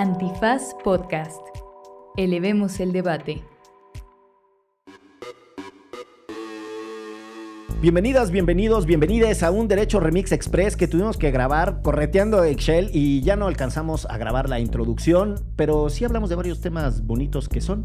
Antifaz Podcast. Elevemos el debate. Bienvenidas, bienvenidos, bienvenidas a un Derecho Remix Express que tuvimos que grabar correteando Excel y ya no alcanzamos a grabar la introducción, pero sí hablamos de varios temas bonitos que son.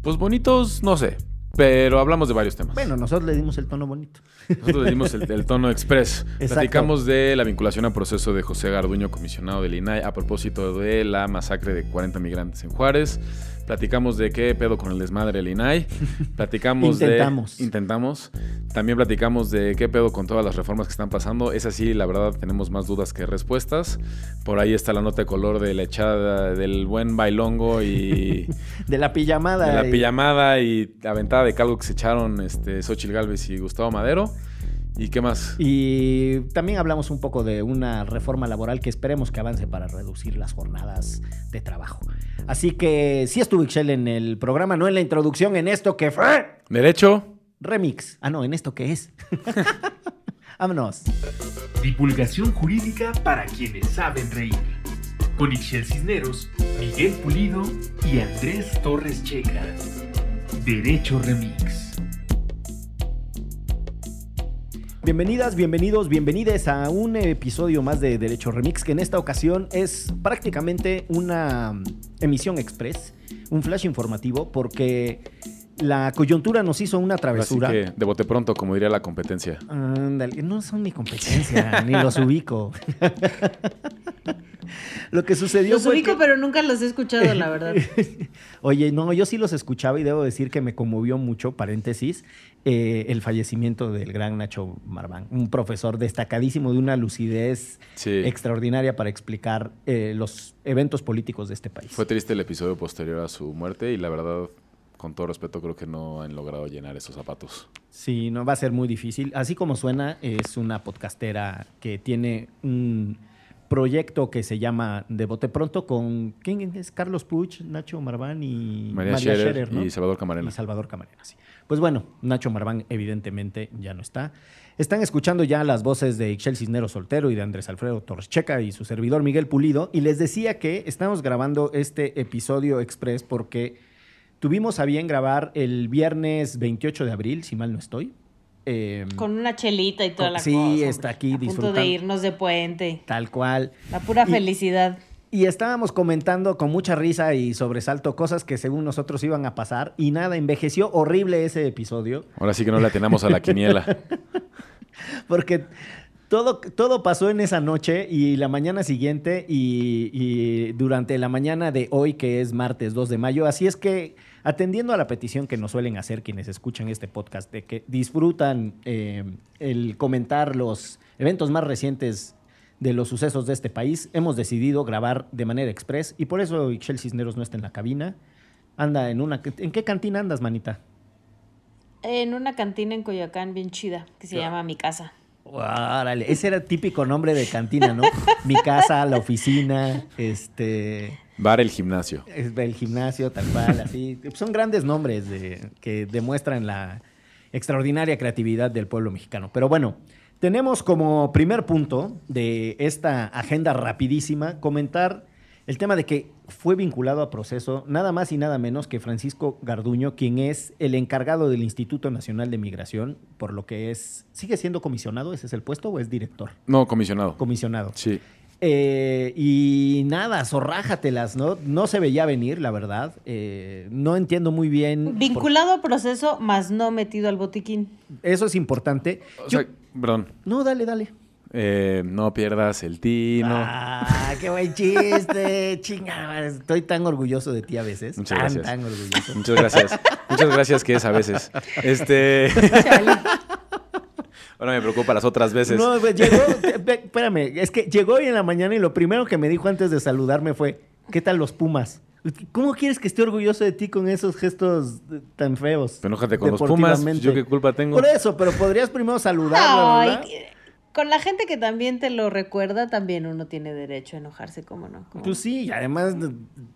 Pues bonitos, no sé. Pero hablamos de varios temas. Bueno, nosotros le dimos el tono bonito. Nosotros le dimos el, el tono express. Exacto. Platicamos de la vinculación a proceso de José Garduño, comisionado del INAI, a propósito de la masacre de 40 migrantes en Juárez. Platicamos de qué pedo con el desmadre del INAI. Platicamos Intentamos. de. Intentamos. También platicamos de qué pedo con todas las reformas que están pasando. Es así, la verdad, tenemos más dudas que respuestas. Por ahí está la nota de color de la echada del buen bailongo y. De la pijamada. De la y- pijamada y aventada de calvo que se echaron este, Xochitl Galvez y Gustavo Madero. ¿Y qué más? Y también hablamos un poco de una reforma laboral que esperemos que avance para reducir las jornadas de trabajo. Así que sí estuvo Excel en el programa, no en la introducción, en esto que fue Derecho. remix. Ah, no, en esto que es. Vámonos. Divulgación jurídica para quienes saben reír. Con Ixel Cisneros, Miguel Pulido y Andrés Torres Checa. Derecho Remix. Bienvenidas, bienvenidos, bienvenides a un episodio más de Derecho Remix, que en esta ocasión es prácticamente una mm, emisión express, un flash informativo, porque la coyuntura nos hizo una Así travesura. que de bote pronto, como diría la competencia. Ándale, no son mi competencia, ni los ubico. Lo que sucedió Los fue ubico, que- pero nunca los he escuchado, la verdad. Oye, no, yo sí los escuchaba y debo decir que me conmovió mucho, paréntesis, eh, el fallecimiento del gran Nacho Marván, un profesor destacadísimo de una lucidez Sí. extraordinaria para explicar eh, los eventos políticos de este país. Fue triste el episodio posterior a su muerte y la verdad, con todo respeto, creo que no han logrado llenar esos zapatos. Sí, no va a ser muy difícil. Así como suena, es una podcastera que tiene un proyecto que se llama De Bote Pronto con ¿quién es? Carlos Puch, Nacho Marván y María, Scherer, Scherer, ¿no? y Salvador Camarena. Y Salvador Camarena, sí. Pues bueno, Nacho Marván evidentemente ya no está. Están escuchando ya las voces de Ixel Cisneros Soltero y de Andrés Alfredo Torres Checa y su servidor Miguel Pulido. Y les decía que estamos grabando este episodio express porque tuvimos a bien grabar el viernes 28 de abril, si mal no estoy. Eh, Con una chelita y toda Con- la sí, cosa. hombre. está aquí A punto disfrutando. de irnos de puente. tal cual. La pura Y- felicidad. Y estábamos comentando con mucha risa y sobresalto cosas que según nosotros iban a pasar. Y nada, envejeció horrible ese episodio. Ahora sí que no le atenamos a la quiniela. Porque todo, todo pasó en esa noche y la mañana siguiente y, y durante la mañana de hoy, que es martes 2 de mayo. Así es que, atendiendo a la petición que nos suelen hacer quienes escuchan este podcast, de que disfrutan eh, el comentar los eventos más recientes de los sucesos de este país, hemos decidido grabar de manera express y por eso Ixel Cisneros no está en la cabina. Anda en una... ¿En qué cantina andas, manita? En una cantina en Coyoacán bien chida, que se llama Mi Casa. Órale, ese era típico nombre de cantina, ¿no? Mi casa, la oficina, este, Bar el gimnasio. el gimnasio, tal cual, así. Son grandes nombres de- que demuestran la extraordinaria creatividad del pueblo mexicano. Pero bueno, tenemos como primer punto de esta agenda rapidísima comentar el tema de que fue vinculado a proceso nada más y nada menos que Francisco Garduño, quien es el encargado del Instituto Nacional de Migración, por lo que es, ¿sigue siendo comisionado? ¿Ese es el puesto o es director? No, comisionado. Comisionado. Sí. Eh, y nada, zorrájatelas, ¿no? No se veía venir, la verdad. Eh, no entiendo muy bien. Vinculado a proceso, más no metido al botiquín. Eso es importante. O Yo- sea, perdón. No, dale, dale. Eh, no pierdas el tino. Ah, qué buen chiste. Chinga, estoy tan orgulloso de ti a veces. Muchas tan, gracias. tan orgulloso. Muchas gracias. Muchas gracias que es a veces. Este. Ahora me preocupa las otras veces. No, pues, llegó, espérame, es que llegó hoy en la mañana y lo primero que me dijo antes de saludarme fue, ¿qué tal los Pumas? ¿Cómo quieres que esté orgulloso de ti con esos gestos tan feos? Enójate con los Pumas. ¿Yo qué culpa tengo? Por eso, pero podrías primero saludarlo, Ay, ¿verdad? Con la gente que también te lo recuerda, también uno tiene derecho a enojarse, ¿cómo no? ¿Cómo? Pues sí, y además...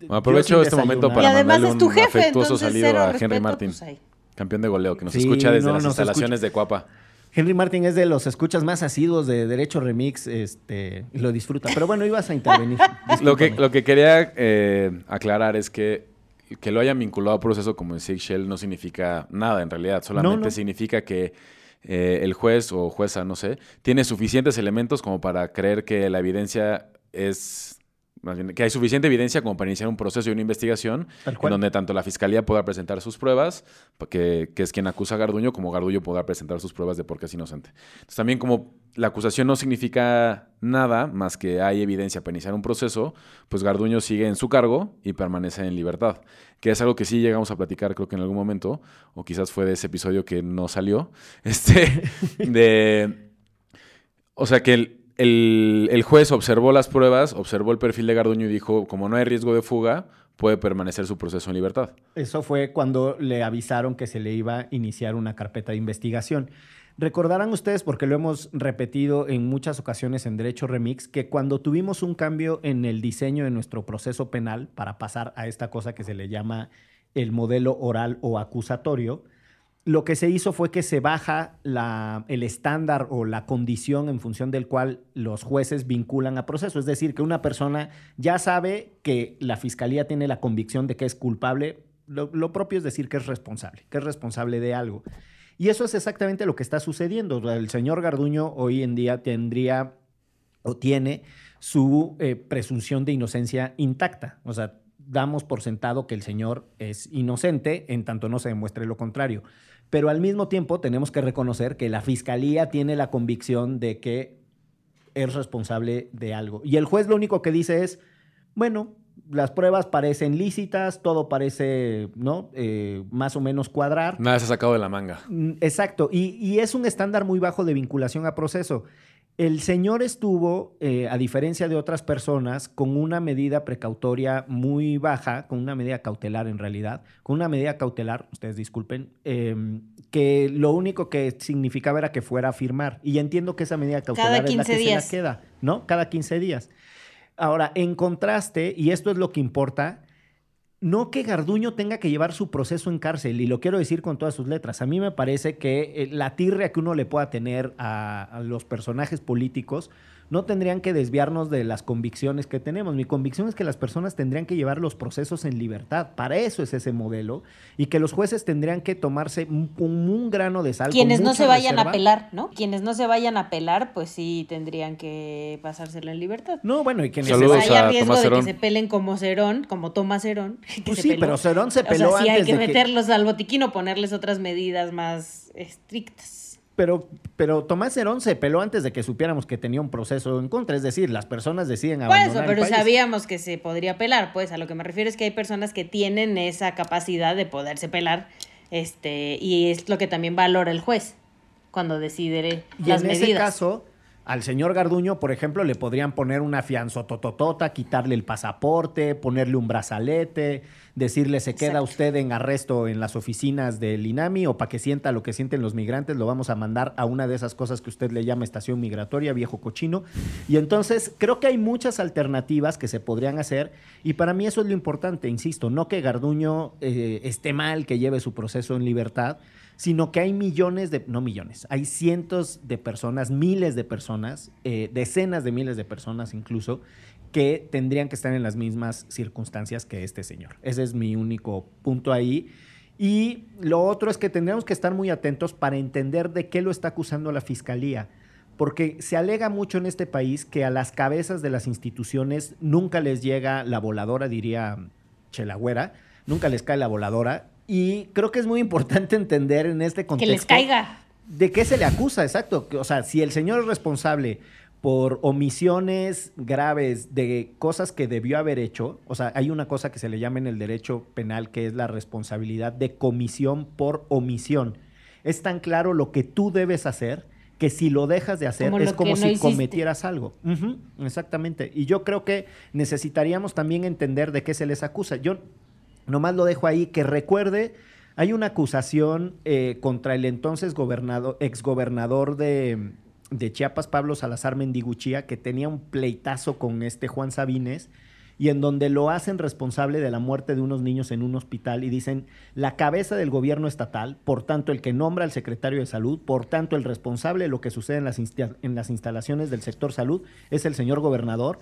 Aprovecho yo sin este momento desayunar. y para además mandarle es tu un jefe, afectuoso entonces saludo cero a Henry respeto, Martin. pues. Campeón de goleo, que nos Sí, escucha desde no, las instalaciones de Cuapa. Henry Martin es de los escuchas más asiduos de Derecho Remix, este, y lo disfruta. Pero bueno, ibas a intervenir. Lo que, lo que quería eh, aclarar es que que lo hayan vinculado a proceso como en Shell no significa nada en realidad. Solamente no. significa que eh, el juez o jueza, no sé, tiene suficientes elementos como para creer que la evidencia es... Más bien, que hay suficiente evidencia como para iniciar un proceso y una investigación en donde tanto la fiscalía pueda presentar sus pruebas, pa- que, que es quien acusa a Garduño, como Garduño podrá presentar sus pruebas de por qué es inocente. Entonces, también como la acusación no significa nada más que hay evidencia para iniciar un proceso, pues Garduño sigue en su cargo y permanece en libertad. Que es algo que sí llegamos a platicar, creo que en algún momento, o quizás fue de ese episodio que no salió, este, de... O sea, que el, el- juez observó las pruebas, observó el perfil de Garduño y dijo, como no hay riesgo de fuga, puede permanecer su proceso en libertad. Eso fue cuando le avisaron que se le iba a iniciar una carpeta de investigación. Recordarán ustedes, porque lo hemos repetido en muchas ocasiones en Derecho Remix, que cuando tuvimos un cambio en el diseño de nuestro proceso penal para pasar a esta cosa que se le llama el modelo oral o acusatorio, lo que se hizo fue que se baja el estándar o la condición en función del cual los jueces vinculan a proceso. Es decir, que una persona ya sabe que la fiscalía tiene la convicción de que es culpable. Lo, propio es decir que es responsable, que es responsable de algo. Y eso es exactamente lo que está sucediendo. El señor Garduño hoy en día tendría o tiene su eh, presunción de inocencia intacta. O sea, damos por sentado que el señor es inocente en tanto no se demuestre lo contrario. Pero al mismo tiempo tenemos que reconocer que la fiscalía tiene la convicción de que es responsable de algo. Y el juez lo único que dice es, bueno, las pruebas parecen lícitas, todo parece, ¿no? Eh, más o menos cuadrar. Nada se ha sacado de la manga. Mm, Exacto, y, y es un estándar muy bajo de vinculación a proceso. El señor estuvo, eh, a diferencia de otras personas, con una medida precautoria muy baja, con una medida cautelar en realidad, con una medida cautelar, ustedes disculpen, eh, que lo único que significaba era que fuera a firmar. Y entiendo que esa medida cautelar es la 15 que días. se la queda, ¿no? Cada 15 días. Ahora, en contraste, y esto es lo que importa, no que Garduño tenga que llevar su proceso en cárcel, y lo quiero decir con todas sus letras. A mí me parece que eh, la tirria que uno le pueda tener a, a los personajes políticos no tendrían que desviarnos de las convicciones que tenemos. Mi convicción es que las personas tendrían que llevar los procesos en libertad. Para eso es ese modelo. Y que los jueces tendrían que tomarse un, un- grano de sal. con Quienes no se vayan a apelar, ¿no? Quienes no se vayan a apelar, pues sí tendrían que pasársela en libertad. No, bueno, y quienes Saludos se Pues a riesgo Tomás de que se pelen como Cerón, como Tomás Cerón. Pues sí, peló. pero Cerón se O sea, peló sí hay antes que de que- meterlos al botiquín o ponerles otras medidas más estrictas. Pero, pero Tomás Herón se peló antes de que supiéramos que tenía un proceso en contra. Es decir, las personas deciden Por abandonar eso, el pero país. sabíamos que se podría pelar, pues a lo que me refiero es que hay personas que tienen esa capacidad de poderse pelar, este, y es lo que también valora el juez cuando decide Y las en ese caso, al señor Garduño, por ejemplo, le podrían poner una fianzotototota, quitarle el pasaporte, ponerle un brazalete, decirle se queda Exacto. usted en arresto en las oficinas del INAMI o para que sienta lo que sienten los migrantes, lo vamos a mandar a una de esas cosas que usted le llama estación migratoria, viejo cochino. Y entonces creo que hay muchas alternativas que se podrían hacer y para mí eso es lo importante, insisto, no que Garduño eh, esté mal que lleve su proceso en libertad, sino que hay millones de, no millones, hay cientos de personas, miles de personas, eh, decenas de miles de personas incluso, que tendrían que estar en las mismas circunstancias que este señor. Ese es mi único punto ahí. Y lo otro es que tendríamos que estar muy atentos para entender de qué lo está acusando la fiscalía. Porque se alega mucho en este país que a las cabezas de las instituciones nunca les llega la voladora, diría Chelagüera, nunca les cae la voladora. Y creo que es muy importante entender en este que contexto. les caiga. ¿De qué se le acusa? Exacto. O sea, si el señor es responsable por omisiones graves de cosas que debió haber hecho, o sea, hay una cosa que se le llama en el derecho penal que es la responsabilidad de comisión por omisión. Es tan claro lo que tú debes hacer que si lo dejas de hacer Como es como no si hiciste. cometieras algo. Exactamente. Y yo creo que necesitaríamos también entender de qué se les acusa. Yo nomás lo dejo ahí, que recuerde, hay una acusación eh, contra el entonces gobernador, exgobernador de, de Chiapas, Pablo Salazar Mendiguchía, que tenía un pleitazo con este Juan Sabines, y en donde lo hacen responsable de la muerte de unos niños en un hospital y dicen la cabeza del gobierno estatal, por tanto el que nombra al secretario de salud, por tanto el responsable de lo que sucede en las, instalaciones del sector salud es el señor gobernador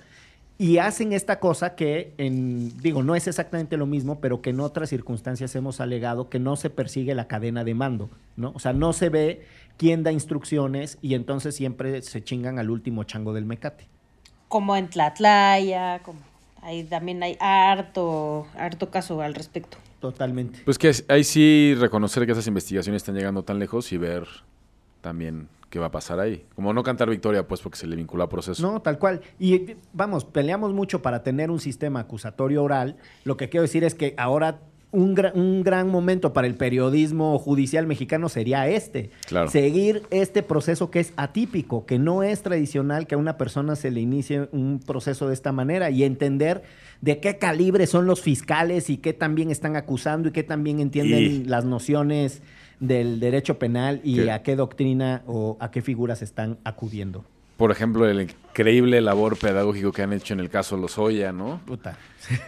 y hacen esta cosa que, en, digo, no es exactamente lo mismo, pero que en otras circunstancias hemos alegado que no se persigue la cadena de mando, ¿no? O sea, no se ve quién da instrucciones y entonces siempre se chingan al último chango del mecate. Como en Tlatlaya, como ahí también hay harto, harto caso al respecto. Totalmente. Pues que ahí sí reconocer que esas investigaciones están llegando tan lejos y ver también qué va a pasar ahí. Como no cantar victoria, pues porque se le vincula a proceso. No, tal cual. Y vamos, peleamos mucho para tener un sistema acusatorio oral. Lo que quiero decir es que ahora un, un, gran momento para el periodismo judicial mexicano sería este. Claro. Seguir este proceso que es atípico, que no es tradicional que a una persona se le inicie un proceso de esta manera y entender de qué calibre son los fiscales y qué también están acusando y qué también entienden las nociones del derecho penal y a qué doctrina o a qué figuras están acudiendo. Por ejemplo, el increíble labor pedagógico que han hecho en el caso Lozoya, ¿no? Puta.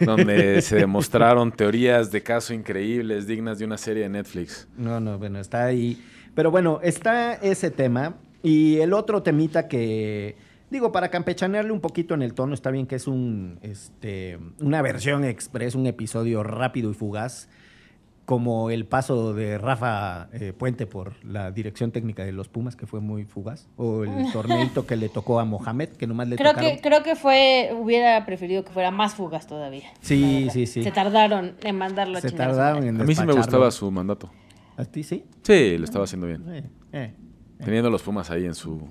Donde se demostraron teorías de caso increíbles, dignas de una serie de Netflix. No, no, bueno, está ahí. Pero bueno, está ese tema. Y el otro temita que, digo, para campechanearle un poquito en el tono, está bien que es un, este, una versión express, un episodio rápido y fugaz como el paso de Rafa eh, Puente por la dirección técnica de los Pumas, que fue muy fugaz, o el torneito que le tocó a Mohamed, que nomás le creo tocaron. Que, creo que fue, hubiera preferido que fuera más fugaz todavía. Sí, sí, sí. Se tardaron en mandarlo Se tardaron en A mí sí me gustaba su mandato. ¿A ti sí? Sí, lo estaba haciendo bien. Eh, eh, Teniendo los Pumas ahí en su,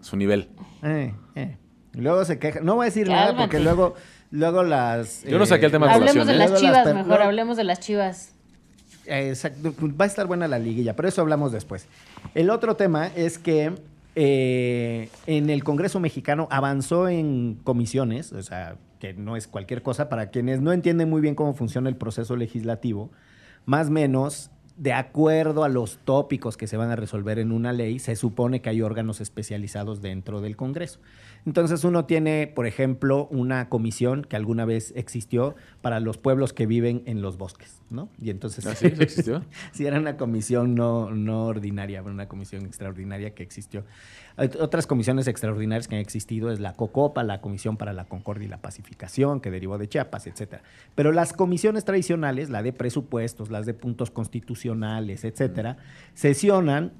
su nivel. Eh, eh. Luego se queja. No voy a decir nada porque luego, luego las... Yo no saqué el tema de Hablemos de ¿eh? las Luego chivas, las- mejor, hablemos de las chivas. Exacto, va a estar buena la liguilla, pero eso hablamos después. El otro tema es que eh, en el Congreso mexicano avanzó en comisiones, o sea, que no es cualquier cosa, para quienes no entienden muy bien cómo funciona el proceso legislativo, más o menos, de acuerdo a los tópicos que se van a resolver en una ley, se supone que hay órganos especializados dentro del Congreso. Entonces uno tiene, por ejemplo, una comisión que alguna vez existió para los pueblos que viven en los bosques, ¿no? Y entonces... ¿Ah, sí? ¿Eso existió? Sí, era una comisión no, no ordinaria, era una comisión extraordinaria que existió. Otras comisiones extraordinarias que han existido es la COCOPA, la Comisión para la Concordia y la Pacificación, que derivó de Chiapas, etcétera. Pero las comisiones tradicionales, la de presupuestos, las de puntos constitucionales, etcétera, sesionan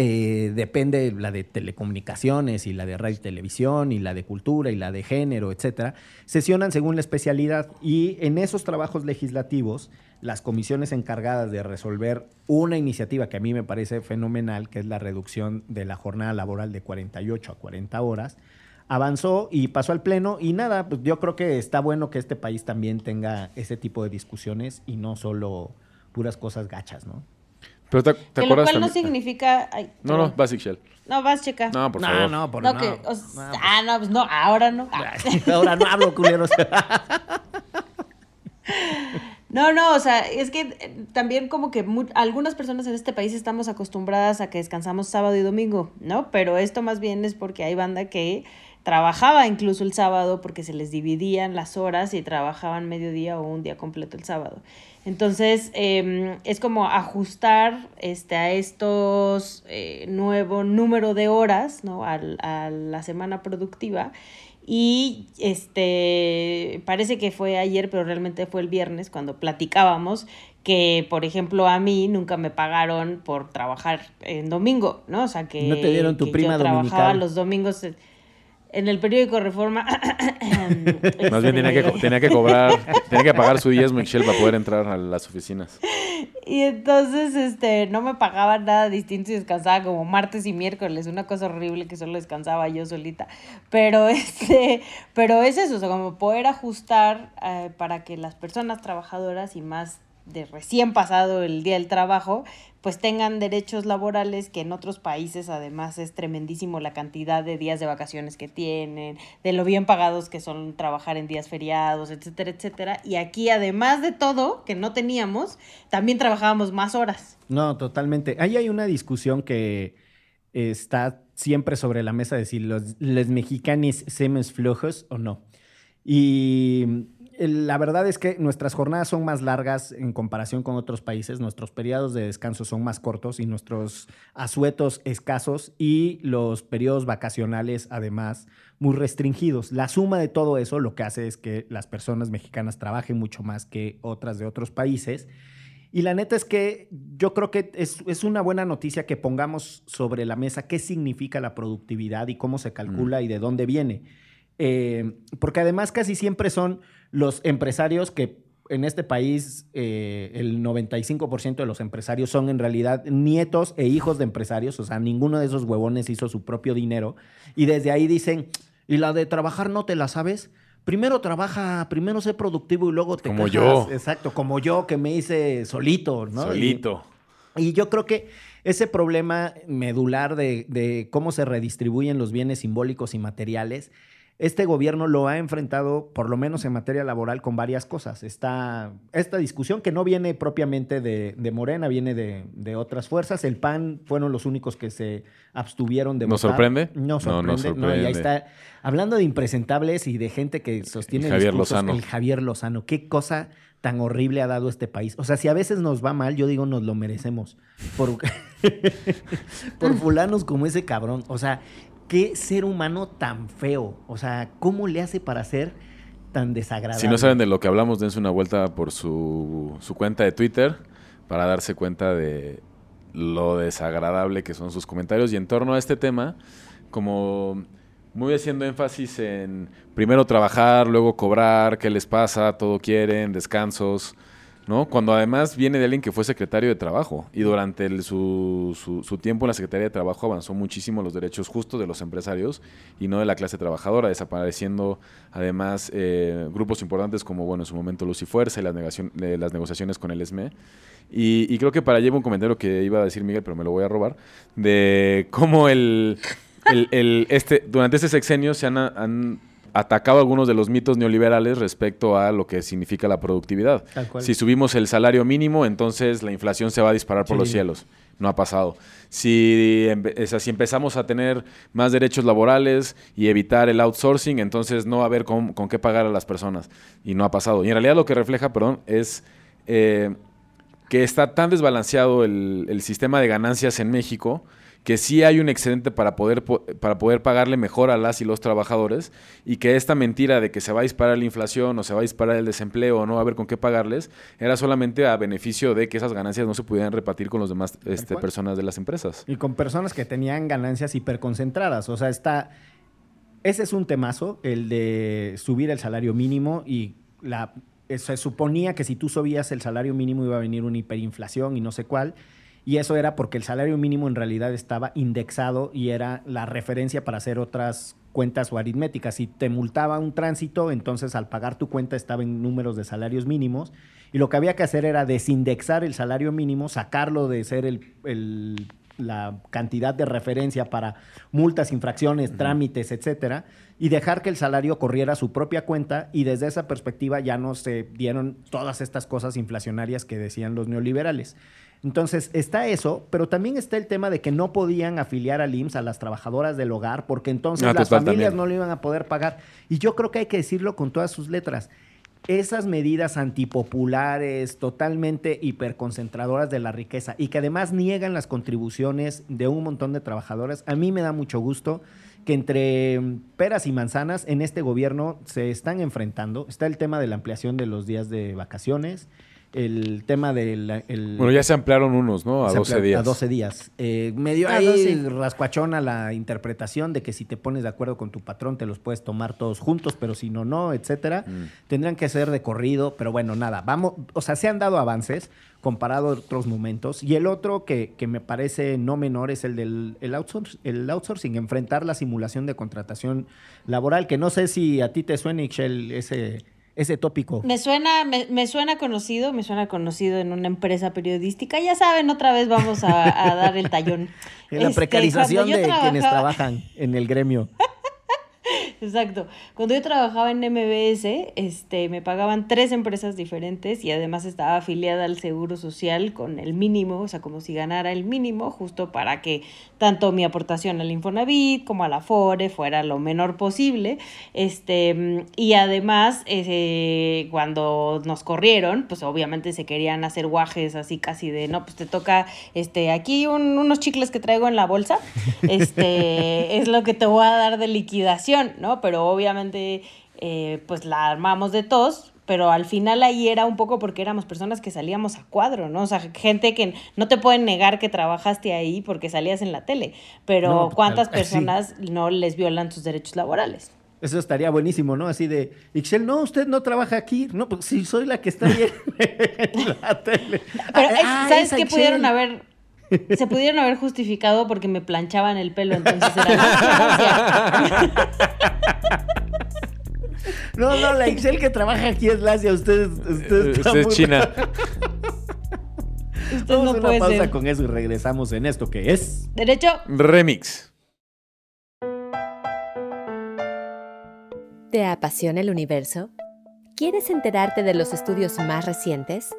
eh, depende la de telecomunicaciones y la de radio y televisión y la de cultura y la de género, etcétera, sesionan según la especialidad y en esos trabajos legislativos las comisiones encargadas de resolver una iniciativa que a mí me parece fenomenal, que es la reducción de la jornada laboral de 48 a 40 horas, avanzó y pasó al pleno y nada, pues yo creo que está bueno que este país también tenga ese tipo de discusiones y no solo puras cosas gachas, ¿no? Pero te, te Que lo acuerdas cual no significa... ay, No, no. Basic Shell. No, vas, checa. No, por no, favor. no, por No, no. que, o No, sea, pues- ah, no, pues no, ahora no. Ah. Ahora no hablo, culeros. No, no, o sea, es que eh, también como que mu- algunas personas en este país estamos acostumbradas a que descansamos sábado y domingo, ¿no? Pero esto más bien es porque hay banda que trabajaba incluso el sábado porque se les dividían las horas y trabajaban mediodía o un día completo el sábado. Entonces, eh, es como ajustar este, a estos eh, nuevo número de horas, ¿no? Al- a la semana productiva. Y este parece que fue ayer, pero realmente fue el viernes cuando platicábamos que, por ejemplo, a mí nunca me pagaron por trabajar en domingo, ¿no? O sea que No te dieron tu que prima yo trabajaba los domingos en- el periódico Reforma. Más bien tenía que, tenía que cobrar, tenía que pagar su diezmo, Michelle, para poder entrar a las oficinas. Y entonces, este, no me pagaban nada distinto y descansaba como martes y miércoles, una cosa horrible que solo descansaba yo solita. Pero este, pero es eso, o sea, como poder ajustar eh, para que las personas trabajadoras y más de recién pasado el día del trabajo, pues tengan derechos laborales que en otros países además es tremendísimo la cantidad de días de vacaciones que tienen, de lo bien pagados que son trabajar en días feriados, etcétera, etcétera. Y aquí además de todo que no teníamos, también trabajábamos más horas. No, totalmente. Ahí hay una discusión que está siempre sobre la mesa de si los, los mexicanos somos flojos o no. Y la verdad es que nuestras jornadas son más largas en comparación con otros países, nuestros periodos de descanso son más cortos y nuestros asuetos escasos y los periodos vacacionales además muy restringidos. La suma de todo eso lo que hace es que las personas mexicanas trabajen mucho más que otras de otros países. Y la neta es que yo creo que es, es una buena noticia que pongamos sobre la mesa qué significa la productividad y cómo se calcula y de dónde viene. Eh, porque además casi siempre son los empresarios que en este país eh, el 95% de los empresarios son en realidad nietos e hijos de empresarios, o sea, ninguno de esos huevones hizo su propio dinero y desde ahí dicen, ¿y la de trabajar no te la sabes? Primero trabaja, primero sé productivo y luego te Como quejas". yo. Exacto, como yo que me hice solito, ¿no? Y- Solito. y yo creo que ese problema medular de, de cómo se redistribuyen los bienes simbólicos y materiales, este gobierno lo ha enfrentado, por lo menos en materia laboral, con varias cosas. Está esta discusión que no viene propiamente de, de Morena, viene de, de otras fuerzas. El PAN fueron los únicos que se abstuvieron de ¿Nos votar. sorprende? No No, no sorprende. No, y sorprende. ahí está. Hablando de impresentables y de gente que sostiene El Javier discursos, Lozano. el Javier Lozano. Qué cosa tan horrible ha dado este país. O sea, si a veces nos va mal, yo digo nos lo merecemos. Por, por fulanos como ese cabrón. O sea, qué ser humano tan feo. O sea, ¿cómo le hace para ser tan desagradable? Si no saben de lo que hablamos, dense una vuelta por su, su cuenta de Twitter para darse cuenta de lo desagradable que son sus comentarios. Y en torno a este tema, como muy haciendo énfasis en primero trabajar, luego cobrar, qué les pasa, todo quieren, descansos, ¿no? Cuando además viene de alguien que fue secretario de Trabajo y durante su, su- tiempo en la Secretaría de Trabajo avanzó muchísimo los derechos justos de los empresarios y no de la clase trabajadora, desapareciendo además eh, grupos importantes como, bueno, en su momento Luz y Fuerza y las, negación- eh, las negociaciones con el ESME. Y, y creo que para iba un comentario que iba a decir Miguel, pero me lo voy a robar, de cómo el, el- este, durante este sexenio se han atacado algunos de los mitos neoliberales respecto a lo que significa la productividad. Si subimos el salario mínimo, entonces la inflación se va a disparar por Sí. los cielos. No ha pasado. Si, empe- o sea, si empezamos a tener más derechos laborales y evitar el outsourcing, entonces no va a haber con, con qué pagar a las personas. Y no ha pasado. Y en realidad lo que refleja, perdón, es eh, que está tan desbalanceado el, el sistema de ganancias en México que sí hay un excedente para poder, po- para poder pagarle mejor a las y los trabajadores y que esta mentira de que se va a disparar la inflación o se va a disparar el desempleo o no va a haber con qué pagarles era solamente a beneficio de que esas ganancias no se pudieran repartir con las demás este, personas de las empresas. Y con personas que tenían ganancias hiperconcentradas. O sea, está. Ese es un temazo, el de subir el salario mínimo y la. Se suponía que si tú subías el salario mínimo iba a venir una hiperinflación y no sé cuál. Y eso era porque el salario mínimo en realidad estaba indexado y era la referencia para hacer otras cuentas o aritméticas. Si te multaba un tránsito, entonces al pagar tu cuenta estaba en números de salarios mínimos. Y lo que había que hacer era desindexar el salario mínimo, sacarlo de ser el, el- la cantidad de referencia para multas, infracciones, trámites, etcétera, y dejar que el salario corriera a su propia cuenta y desde esa perspectiva ya no se dieron todas estas cosas inflacionarias que decían los neoliberales. Entonces está eso, pero también está el tema de que no podían afiliar al IMSS a las trabajadoras del hogar porque entonces Ah, las familias también. no lo iban a poder pagar. Y yo creo que hay que decirlo con todas sus letras. Esas medidas antipopulares, totalmente hiperconcentradoras de la riqueza y que además niegan las contribuciones de un montón de trabajadores, a mí me da mucho gusto que entre peras y manzanas en este gobierno se están enfrentando. Está el tema de la ampliación de los días de vacaciones, el tema del... el- Bueno, ya se ampliaron unos, ¿no? A se 12 amplió días. A 12 días. Eh, medio A ahí 12. rascuachona la interpretación de que si te pones de acuerdo con tu patrón te los puedes tomar todos juntos, pero si no, no, etcétera. Mm. Tendrían que ser de corrido, pero bueno, nada. Vamos, o sea, se han dado avances comparado a otros momentos. Y el otro que, que me parece no menor es el del el outsourc- el outsourcing, enfrentar la simulación de contratación laboral, que no sé si a ti te suena, Ixchel, ese, ese tópico. Me suena, me, me suena conocido, me suena conocido en una empresa periodística. Ya saben, otra vez vamos a, a dar el tallón. La Este, precarización de quienes trabajan en el gremio. Exacto. Cuando yo trabajaba en MBS, este, me pagaban tres empresas diferentes y además estaba afiliada al Seguro Social con el mínimo, o sea, como si ganara el mínimo, justo para que tanto mi aportación al Infonavit como a la FORE fuera lo menor posible. Este, y además, eh, cuando nos corrieron, pues obviamente se querían hacer guajes así casi de, no, pues te toca este, aquí unos chicles que traigo en la bolsa, este, es lo que te voy a dar de liquidación, ¿no? Pero obviamente, eh, pues la armamos de tos, pero al final ahí era un poco porque éramos personas que salíamos a cuadro, ¿no? O sea, gente que no te pueden negar que trabajaste ahí porque salías en la tele, pero No, ¿cuántas sí. personas no les violan sus derechos laborales? Eso estaría buenísimo, ¿no? Así de, Ixchel, no, usted no trabaja aquí. No, pues sí, soy la que está ahí en la tele. Pero Ah, ah, ¿sabes qué Ixchel. pudieron haber? Se pudieron haber justificado porque me planchaban el pelo, entonces era la No, no, la Ixchel que trabaja aquí es Lacia. Usted, usted, Eh, está usted es muy- China. Usted Vamos no a una puede pausa ser. con eso y regresamos en esto que es. Derecho. Remix. ¿Te apasiona el universo? ¿Quieres enterarte de los estudios más recientes?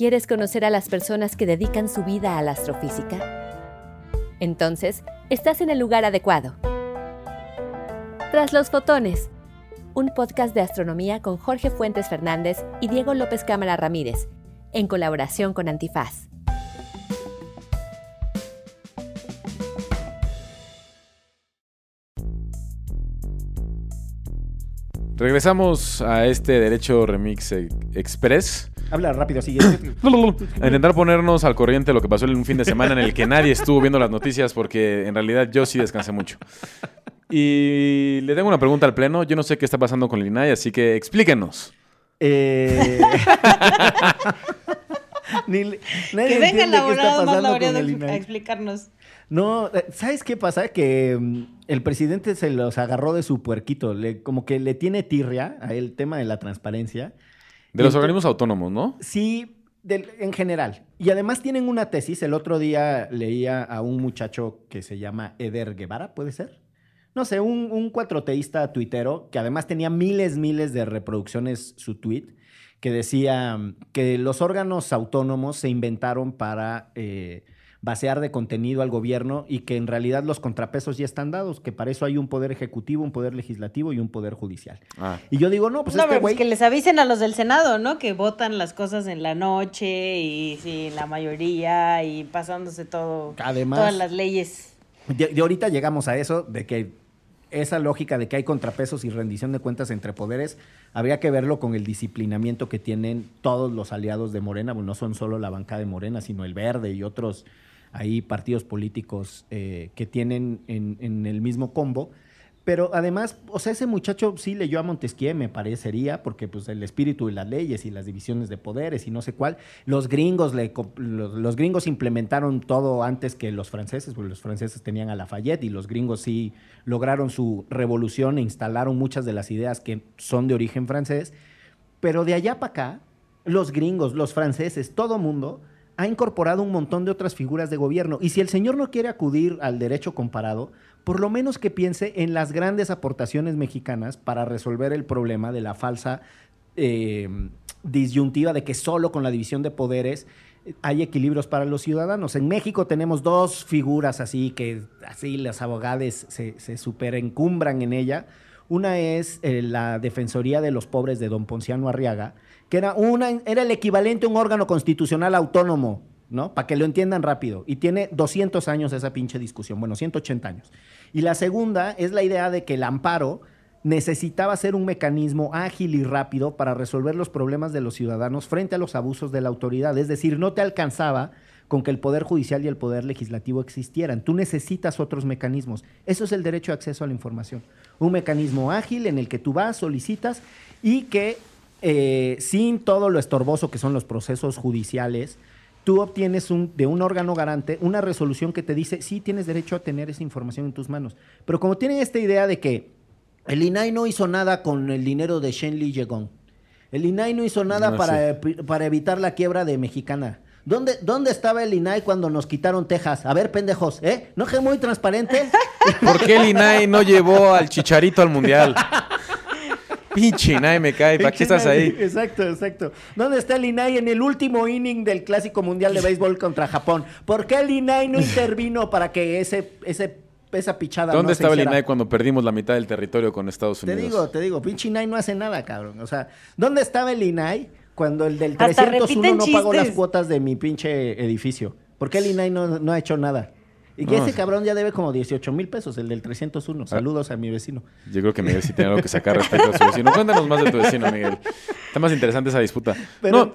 ¿Quieres conocer a las personas que dedican su vida a la astrofísica? Entonces, estás en el lugar adecuado. Tras los fotones, un podcast de astronomía con Jorge Fuentes Fernández y Diego López Cámara Ramírez, en colaboración con Antifaz. Regresamos a este Derecho Remix Express. Habla rápido, así. A intentar ponernos al corriente de lo que pasó en un fin de semana en el que nadie estuvo viendo las noticias porque en realidad yo sí descansé mucho. Y le tengo una pregunta al pleno. Yo no sé qué está pasando con el INAI, así que explíquenos. Eh... Ni nadie Que venga el más laureado a explicarnos. No, eh, ¿sabes qué pasa? Que mm, el presidente se los agarró de su puerquito. Le, como que le tiene tirria a el tema de la transparencia. De los organismos autónomos, ¿no? Sí, en general. Y además tienen una tesis. El otro día leía a un muchacho que se llama Eder Guevara, ¿puede ser? No sé, un, un cuatroteísta tuitero que además tenía miles, miles de reproducciones su tweet, que decía que los órganos autónomos se inventaron para eh, vaciar de contenido al gobierno y que en realidad los contrapesos ya están dados, que para eso hay un poder ejecutivo, un poder legislativo y un poder judicial. Ah. Y yo digo, no, pues no, este pero güey... pues que les avisen a los del Senado, ¿no? Que votan las cosas en la noche y sí, la mayoría y pasándose todo, Además- todas las leyes. De, de ahorita llegamos a eso, de que esa lógica de que hay contrapesos y rendición de cuentas entre poderes, habría que verlo con el disciplinamiento que tienen todos los aliados de Morena, bueno, no son solo la bancada de Morena, sino el Verde y otros ahí partidos políticos eh, que tienen en, el mismo combo. Pero además, o sea, ese muchacho sí leyó a Montesquieu, me parecería, porque pues el espíritu y las leyes y las divisiones de poderes y no sé cuál. Los gringos, le, los, los gringos implementaron todo antes que los franceses, porque los franceses tenían a Lafayette y los gringos sí lograron su revolución e instalaron muchas de las ideas que son de origen francés. Pero de allá para acá, los gringos, los franceses, todo mundo ha incorporado un montón de otras figuras de gobierno. Y si el señor no quiere acudir al derecho comparado, por lo menos que piense en las grandes aportaciones mexicanas para resolver el problema de la falsa eh, disyuntiva de que solo con la división de poderes eh, hay equilibrios para los ciudadanos. En México tenemos dos figuras así que así las abogadas se, superencumbran en ella. Una es eh, la Defensoría de los Pobres de don Ponciano Arriaga, que era, era el equivalente a un órgano constitucional autónomo, ¿no? Para que lo entiendan rápido. Y tiene 200 años esa pinche discusión, bueno, 180 años. Y la segunda es la idea de que el amparo necesitaba ser un mecanismo ágil y rápido para resolver los problemas de los ciudadanos frente a los abusos de la autoridad. Es decir, no te alcanzaba con que el Poder Judicial y el Poder Legislativo existieran. Tú necesitas otros mecanismos. Eso es el derecho a acceso a la información. Un mecanismo ágil en el que tú vas, solicitas y que eh, sin todo lo estorboso que son los procesos judiciales, tú obtienes un, de un órgano garante una resolución que te dice, sí, tienes derecho a tener esa información en tus manos. Pero como tienen esta idea de que el INAI no hizo nada con el dinero de Shen Li Yegong, el INAI no hizo nada No, para, para evitar la quiebra de Mexicana. ¿Dónde, ¿Dónde estaba el INAI cuando nos quitaron Texas? A ver, pendejos, ¿eh? ¿No es muy transparente? ¿Por qué el INAI no llevó al Chicharito al Mundial? Pinche INAI me cae. ¿Para qué estás ahí? Exacto, exacto. ¿Dónde está el INAI en el último inning del Clásico Mundial de Béisbol contra Japón? ¿Por qué el INAI no intervino para que ese, ese, esa pichada ¿Dónde no se estaba el? INAI cuando perdimos la mitad del territorio con Estados Te Unidos? digo, te digo, pinche INAI no hace nada, cabrón. O sea, ¿dónde estaba el INAI cuando el del Hasta 301 repiten no pagó las cuotas de mi pinche edificio? ¿Por qué el INAI no, no ha hecho nada? Y que No, ese cabrón ya debe como 18 mil pesos, el del 301. Saludos a mi vecino. Yo creo que Miguel sí tiene algo que sacar respecto a su vecino. Cuéntanos más de tu vecino, Miguel. Está más interesante esa disputa. Pero, No,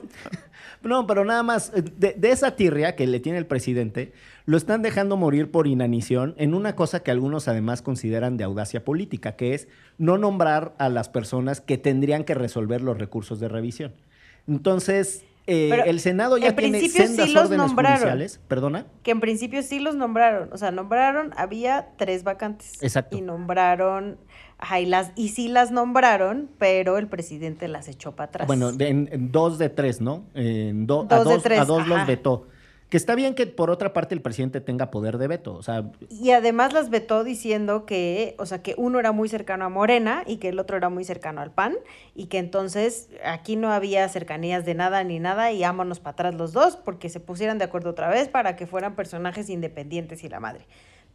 no, pero nada más, eh, de, de esa tirria que le tiene el presidente, lo están dejando morir por inanición en una cosa que algunos además consideran de audacia política, que es no nombrar a las personas que tendrían que resolver los recursos de revisión. Entonces, eh, el Senado ya en tiene principio sendas sí los órdenes nombraron. judiciales. ¿Perdona? Que en principio sí los nombraron. O sea, nombraron, había tres vacantes. Exacto. Y nombraron, ajá, y, las, y sí las nombraron, pero el presidente las echó para atrás. Bueno, en, en dos de tres, ¿no? En do- a Dos de dos, tres, a dos los vetó. Que está bien que por otra parte el presidente tenga poder de veto. O sea, Y además las vetó diciendo que, o sea, que uno era muy cercano a Morena y que el otro era muy cercano al PAN y que entonces aquí no había cercanías de nada ni nada y ámonos para atrás los dos porque se pusieran de acuerdo otra vez para que fueran personajes independientes y la madre.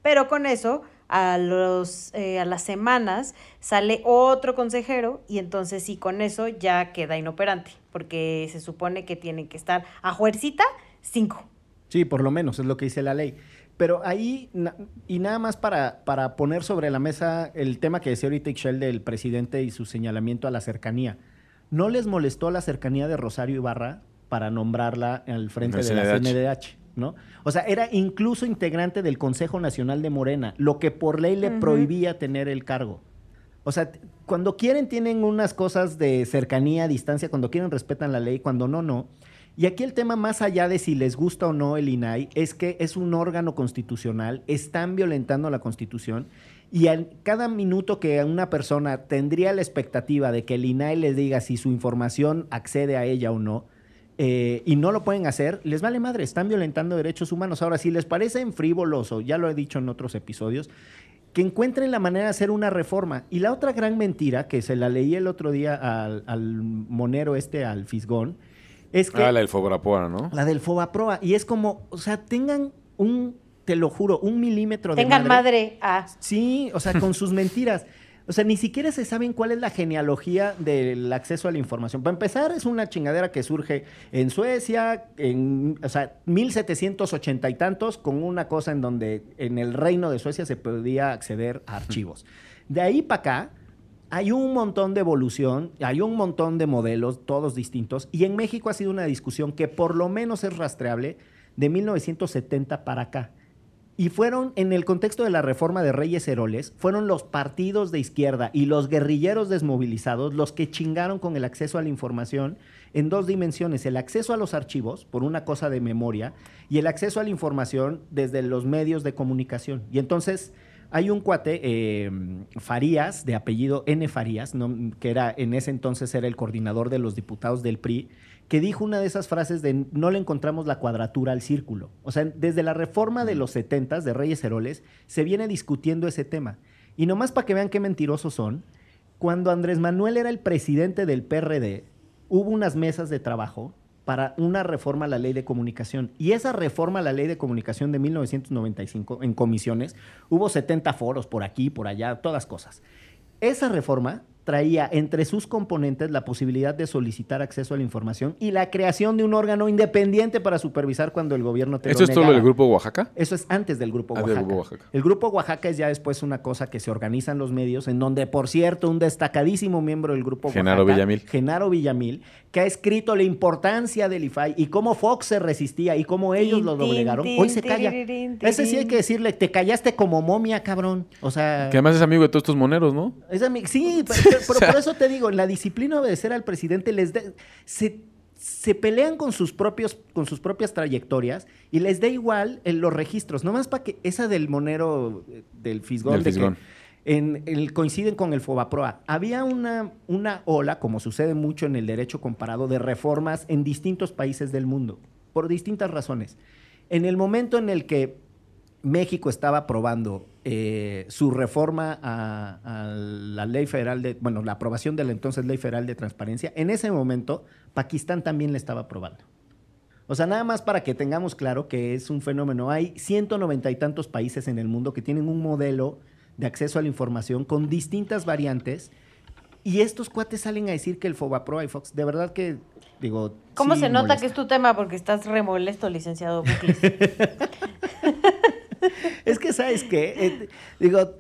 Pero con eso, a, los, eh, a las semanas sale otro consejero y entonces sí, con eso ya queda inoperante porque se supone que tienen que estar a fuercita cinco. Sí, por lo menos es lo que dice la ley. Pero ahí, y nada más para, para poner sobre la mesa el tema que decía ahorita Ixchel del presidente y su señalamiento a la cercanía. ¿No les molestó la cercanía de Rosario Ibarra para nombrarla al frente En de la CNDH? ¿no? O sea, era incluso integrante del Consejo Nacional de Morena, lo que por ley le prohibía tener el cargo. O sea, cuando quieren tienen unas cosas de cercanía, distancia, cuando quieren respetan la ley, cuando no, no. Y aquí el tema más allá de si les gusta o no el INAI es que es un órgano constitucional, están violentando la constitución y al- cada minuto que una persona tendría la expectativa de que el INAI les diga si su información accede a ella o no, eh, y no lo pueden hacer, les vale madre, están violentando derechos humanos. Ahora, si les parecen frívolos, o ya lo he dicho en otros episodios, que encuentren la manera de hacer una reforma. Y la otra gran mentira, que se la leí el otro día al, al monero este, al Fisgón, es que Ah, la del Fobrapoa, ¿no? la del Fobaproa. Y es como, o sea, tengan un, te lo juro, un milímetro de Tengan madre a... Sí, o sea, con sus mentiras. O sea, ni siquiera se saben cuál es la genealogía del acceso a la información. Para empezar, es una chingadera que surge en Suecia, en, o sea, 1780 y tantos, con una cosa en donde en el reino de Suecia se podía acceder a archivos. De ahí para acá, hay un montón de evolución, hay un montón de modelos, todos distintos, y en México ha sido una discusión que por lo menos es rastreable de 1970 para acá. Y fueron, en el contexto de la reforma de Reyes Heroles, fueron los partidos de izquierda y los guerrilleros desmovilizados los que chingaron con el acceso a la información en dos dimensiones. El acceso a los archivos, por una cosa de memoria, y el acceso a la información desde los medios de comunicación. Y entonces hay un cuate, eh, Farías, de apellido N. Farías, ¿no? que era en ese entonces era el coordinador de los diputados del PRI, que dijo una de esas frases de no le encontramos la cuadratura al círculo. O sea, desde la reforma de los 70 de Reyes Heroles se viene discutiendo ese tema. Y nomás para que vean qué mentirosos son, cuando Andrés Manuel era el presidente del PRD, hubo unas mesas de trabajo para una reforma a la ley de comunicación. Y esa reforma a la ley de comunicación de 1995 en comisiones, hubo 70 foros por aquí, por allá, todas cosas. Esa reforma traía entre sus componentes la posibilidad de solicitar acceso a la información y la creación de un órgano independiente para supervisar cuando el gobierno te ¿Esto lo es todo negara. el grupo Oaxaca? Eso es antes del Grupo Ah, del Oaxaca. Grupo Oaxaca. El Grupo Oaxaca es ya después una cosa que se organizan los medios, en donde, por cierto, un destacadísimo miembro del Grupo Genaro Oaxaca, Villamil. Genaro Villamil, que ha escrito la importancia del IFAI y cómo Fox se resistía y cómo ellos lo doblegaron. Hoy se calla. Ese sí hay que decirle, te callaste como momia, cabrón. O sea... Que además es amigo de todos estos moneros, ¿no? Es ami- sí, pero, pero- por eso te digo, en la disciplina de obedecer al presidente les de- se, se pelean con sus propios con sus propias trayectorias y les da igual en los registros, nomás para que esa del monero eh, del Fisgón, Del de que en, el- coinciden con el Fobaproa. Había una, una ola, como sucede mucho en el derecho comparado, de reformas en distintos países del mundo, por distintas razones. En el momento en el que México estaba aprobando eh, su reforma a, a la ley federal de, bueno, la aprobación de la entonces ley federal de transparencia, en ese momento Pakistán también la estaba aprobando. O sea, nada más para que tengamos claro que es un fenómeno. Hay 190 y tantos países en el mundo que tienen un modelo de acceso a la información con distintas variantes y estos cuates salen a decir que el Fobapro iFox, de verdad que, digo... ¿Cómo sí se nota molesta. que es tu tema? Porque estás remolesto, licenciado Bucles. Es que, ¿sabes qué? Eh, digo,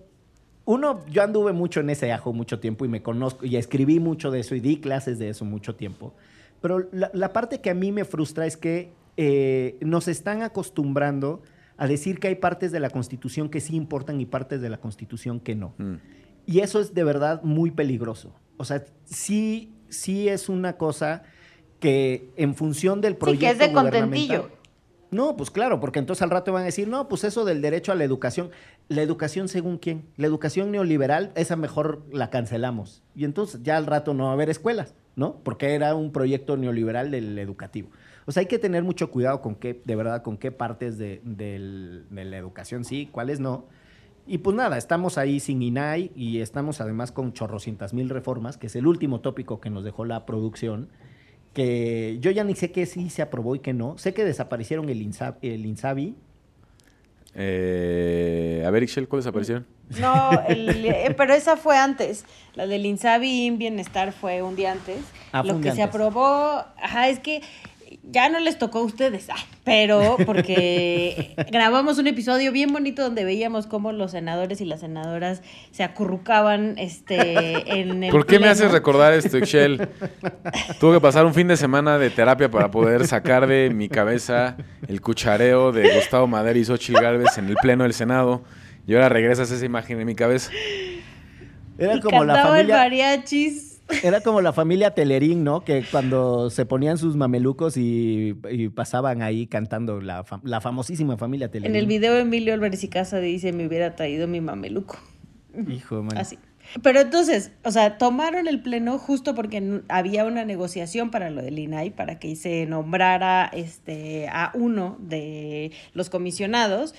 uno, yo anduve mucho en ese ajo mucho tiempo y me conozco, y escribí mucho de eso y di clases de eso mucho tiempo. Pero la, la parte que a mí me frustra es que eh, nos están acostumbrando a decir que hay partes de la Constitución que sí importan y partes de la Constitución que no. Mm. Y eso es de verdad muy peligroso. O sea, sí, sí es una cosa que en función del Sí, proyecto que es de contentillo. No, pues claro, porque entonces al rato van a decir, no, pues eso del derecho a la educación. ¿La educación según quién? La educación neoliberal, esa mejor la cancelamos. Y entonces ya al rato no va a haber escuelas, ¿no? Porque era un proyecto neoliberal del educativo. O sea, hay que tener mucho cuidado con qué, de verdad, con qué partes de, la educación sí, cuáles no. Y pues nada, estamos ahí sin INAI y estamos además con chorrocientas mil reformas, que es el último tópico que nos dejó la producción que yo ya ni sé qué sí se aprobó y qué no. Sé que desaparecieron el, Insa- el Insabi. Eh, a ver, Ixchel, ¿cuáles aparecieron? No, el- eh, pero esa fue antes. La del Insabi In Bienestar fue un día antes. Ah, Lo que se aprobó, ajá, es que ya no les tocó a ustedes, ay, pero porque grabamos un episodio bien bonito donde veíamos cómo los senadores y las senadoras se acurrucaban este, en el ¿Por qué me haces recordar esto, Ixchel? Tuve que pasar un fin de semana de terapia para poder sacar de mi cabeza el cuchareo de Gustavo Madero y Xochitl Gálvez en el pleno del Senado. Y ahora regresas esa imagen en mi cabeza. Era Y como la cantaba el familia. mariachis. Era como la familia Telerín, ¿no? Que cuando se ponían sus mamelucos y, y pasaban ahí cantando la, fam- la famosísima familia Telerín. En el video Emilio Álvarez y Casa dice me hubiera traído mi mameluco. Hijo, man. Así. Pero entonces, o sea, tomaron el pleno justo porque había una negociación para lo del INAI, para que se nombrara este, a uno de los comisionados.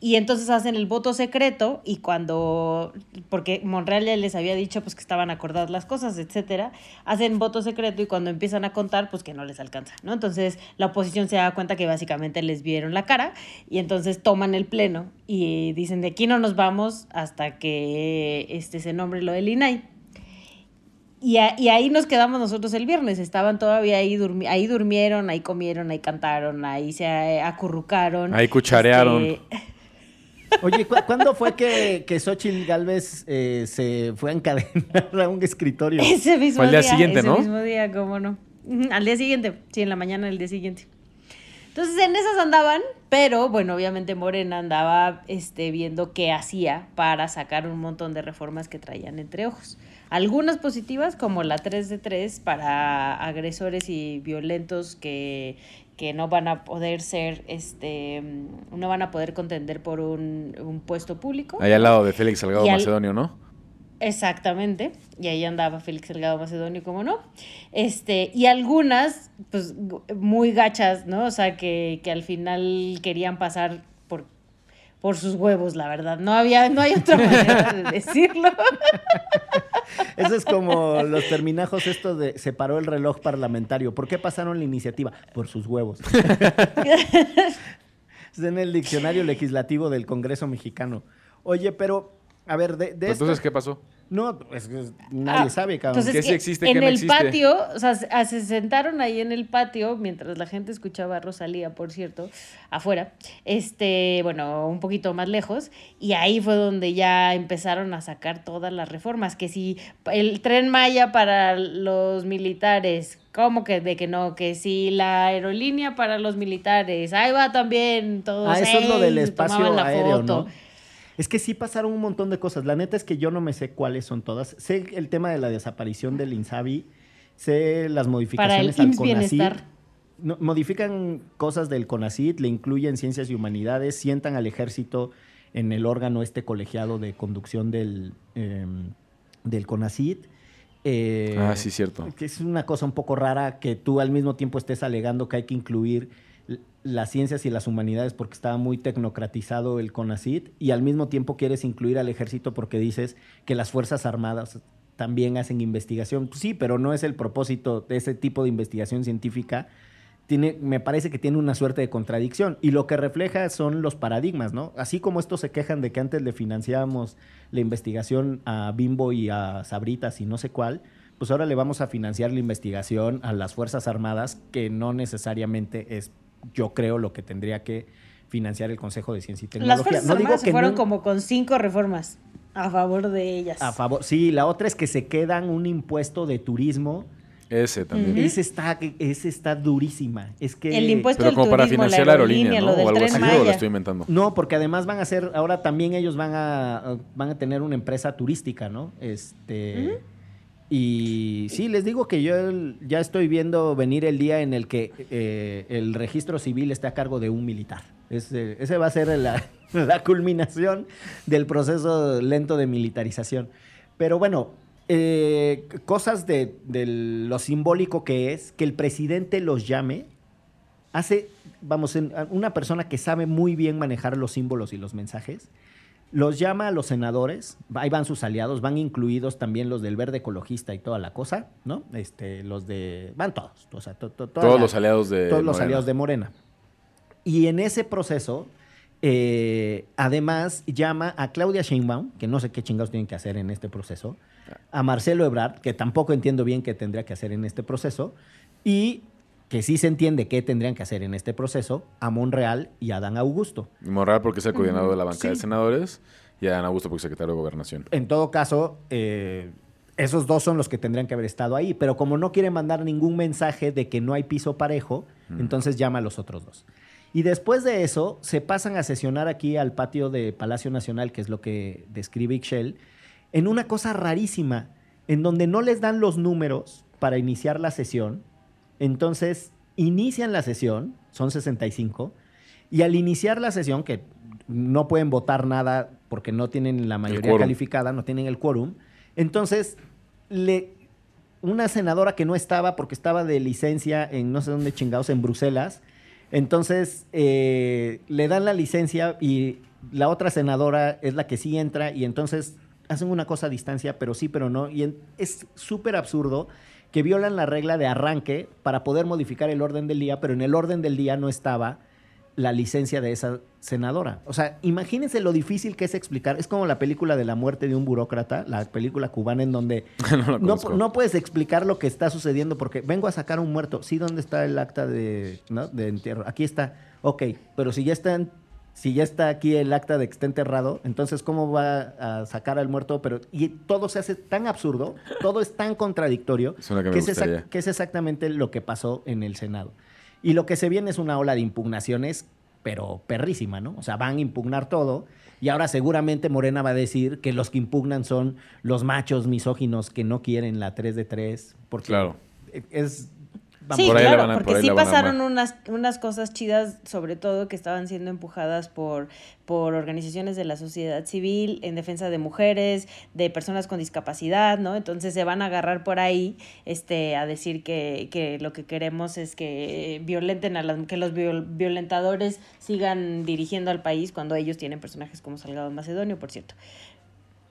Y entonces hacen el voto secreto y cuando, porque Monreal ya les había dicho pues que estaban acordadas las cosas, etcétera, hacen voto secreto y cuando empiezan a contar pues que no les alcanza, ¿no? Entonces la oposición se da cuenta que básicamente les vieron la cara y entonces toman el pleno y dicen de aquí no nos vamos hasta que este se nombre lo del INAI. Y, a- y ahí nos quedamos nosotros el viernes. Estaban todavía ahí, durmi- ahí durmieron, ahí comieron, ahí cantaron, ahí se acurrucaron. Ahí cucharearon. Este, Oye, ¿cu- ¿cuándo fue que, que Xochitl Galvez eh, se fue a encadenar a un escritorio? ese mismo Fue al día día. siguiente, ese ¿no? mismo día, cómo no. Al día siguiente, sí, en la mañana del día siguiente. Entonces en esas andaban, pero bueno, obviamente Morena andaba este, viendo qué hacía para sacar un montón de reformas que traían entre ojos. Algunas positivas, como la 3 de 3 para agresores y violentos que, que no van a poder ser, este, mm, no van a poder contender por un, un puesto público. Ahí al lado de Félix Salgado al- Macedonio, ¿no? Exactamente, y ahí andaba Félix Salgado Macedonio, como no. Este, y algunas, pues, muy gachas, ¿no? O sea, que, que al final querían pasar por, sus huevos, la verdad. No había, no hay otra manera de decirlo. Eso es como los terminajos estos de se paró el reloj parlamentario. ¿Por qué pasaron la iniciativa? Por sus huevos. es en el diccionario legislativo del Congreso mexicano. Oye, pero, a ver, de, de esto- Entonces, ¿qué pasó? No, es que nadie Ah, sabe, cabrón. Entonces, ¿Qué que sí existe, en qué no el existe? patio, o sea, se, se sentaron ahí en el patio mientras la gente escuchaba a Rosalía, por cierto, afuera, este, bueno, un poquito más lejos, y ahí fue donde ya empezaron a sacar todas las reformas, que si el tren Maya para los militares, ¿cómo que de que no? Que si la aerolínea para los militares, ahí va también, todos, Ah, eso es lo del espacio aéreo, foto. ¿no? Es que sí pasaron un montón de cosas. La neta es que yo no me sé cuáles son todas. Sé el tema de la desaparición del INSABI, sé las Para el modificaciones al CONACYT. No, modifican cosas del CONACYT, le incluyen ciencias y humanidades, sientan al ejército en el órgano este colegiado de conducción del, eh, del CONACYT. Eh, Ah, sí, cierto. que es una cosa un poco rara que tú al mismo tiempo estés alegando que hay que incluir las ciencias y las humanidades porque estaba muy tecnocratizado el CONACIT y al mismo tiempo quieres incluir al ejército porque dices que las Fuerzas Armadas también hacen investigación. Pues sí, pero no es el propósito de ese tipo de investigación científica. Tiene, me parece que tiene una suerte de contradicción y lo que refleja son los paradigmas, ¿no? Así como estos se quejan de que antes le financiábamos la investigación a Bimbo y a Sabritas y no sé cuál, pues ahora le vamos a financiar la investigación a las Fuerzas Armadas, que no necesariamente es, yo creo, lo que tendría que financiar el Consejo de Ciencia y Tecnología. Las Fuerzas no digo Armadas se que fueron no- como con cinco reformas a favor de ellas. a favor. Sí, la otra es que se quedan un impuesto de turismo. Ese también. Ese está, ese está durísima. Es que El impuesto Pero del como para turismo, la financiar la aerolínea, aerolínea, ¿no? lo del o algo Tren así, o lo Maya. estoy inventando. No, porque además van a ser, ahora también ellos van a, van a tener una empresa turística, ¿no? Este. Y sí, les digo que yo ya estoy viendo venir el día en el que eh, el registro civil esté a cargo de un militar. Ese, va a ser la, culminación del proceso lento de militarización. Pero bueno, eh, cosas de, de lo simbólico que es que el presidente los llame hace, vamos, una persona que sabe muy bien manejar los símbolos y los mensajes, los llama a los senadores, ahí van sus aliados, van incluidos también los del verde ecologista y toda la cosa, ¿no? Este, los de, van todos, o sea, to- to- toda Todos la- los aliados de todos los Morena. aliados de Morena. Y en ese proceso, eh, además llama a Claudia Sheinbaum, que no sé qué chingados tienen que hacer en este proceso, a Marcelo Ebrard, que tampoco entiendo bien qué tendría que hacer en este proceso, y que sí se entiende qué tendrían que hacer en este proceso, a Monreal y a Dan Augusto. Monreal porque es el coordinador de la bancada de senadores y Adán Augusto porque es secretario de Gobernación. En todo caso, eh, esos dos son los que tendrían que haber estado ahí, pero como no quieren mandar ningún mensaje de que no hay piso parejo, entonces llama a los otros dos. Y después de eso, se pasan a sesionar aquí al patio de Palacio Nacional, que es lo que describe Ixchel, en una cosa rarísima, en donde no les dan los números para iniciar la sesión. Entonces, inician la sesión, son 65, y al iniciar la sesión, que no pueden votar nada porque no tienen la mayoría calificada, no tienen el quórum, entonces le, una senadora que no estaba porque estaba de licencia en no sé dónde chingados, en Bruselas, entonces eh, le dan la licencia y la otra senadora es la que sí entra y entonces hacen una cosa a distancia, pero sí, pero no. Y en- es súper absurdo que violan la regla de arranque para poder modificar el orden del día, pero en el orden del día no estaba la licencia de esa senadora. O sea, imagínense lo difícil que es explicar. Es como la película de la muerte de un burócrata, la película cubana en donde no no, puedes explicar lo que está sucediendo porque vengo a sacar un muerto. Sí, ¿dónde está el acta de, ¿no? de entierro? Aquí está. Ok, pero si ya está, en- si ya está aquí el acta de que está enterrado, entonces ¿cómo va a sacar al muerto? Pero y todo se hace tan absurdo, todo es tan contradictorio es, que es exactamente lo que pasó en el Senado. Y lo que se viene es una ola de impugnaciones, pero perrísima, ¿no? O sea, van a impugnar todo. Y ahora seguramente Morena va a decir que los que impugnan son los machos misóginos que no quieren la 3 de 3. Porque Claro. es. Sí, Por claro, a- porque sí pasaron unas, unas cosas chidas, sobre todo que estaban siendo empujadas por, por organizaciones de la sociedad civil en defensa de mujeres, de personas con discapacidad, ¿no? Entonces se van a agarrar por ahí este, a decir que, que lo que queremos es que violenten a las, que los viol- violentadores sigan dirigiendo al país cuando ellos tienen personajes como Salgado Macedonio, por cierto.